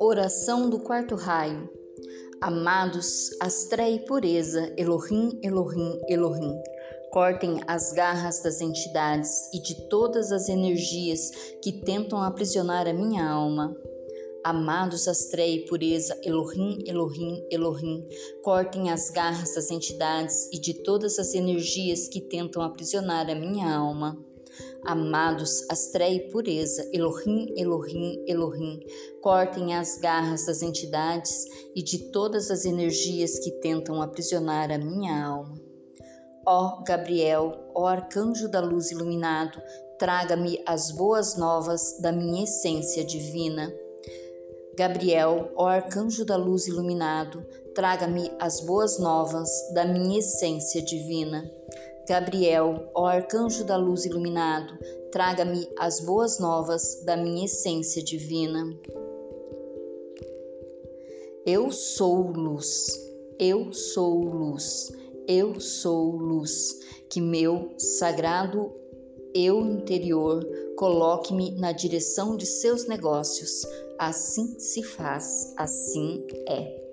Oração do quarto raio. Amados, astreia e pureza, Elohim, Elohim, Elohim. Cortem as garras das entidades e de todas as energias que tentam aprisionar a minha alma. Amados, astreia e pureza, Elohim, Elohim, Elohim. Cortem as garras das entidades e de todas as energias que tentam aprisionar a minha alma. Amados, astreia e pureza, Elohim, Elohim, Elohim, cortem as garras das entidades e de todas as energias que tentam aprisionar a minha alma. Ó Gabriel, ó arcanjo da luz iluminado, traga-me as boas novas da minha essência divina. Gabriel, ó arcanjo da luz iluminado, traga-me as boas novas da minha essência divina. Gabriel, ó arcanjo da luz iluminado, traga-me as boas novas da minha essência divina. Eu sou luz, eu sou luz, eu sou luz, que meu sagrado eu interior coloque-me na direção de seus negócios. Assim se faz, assim é.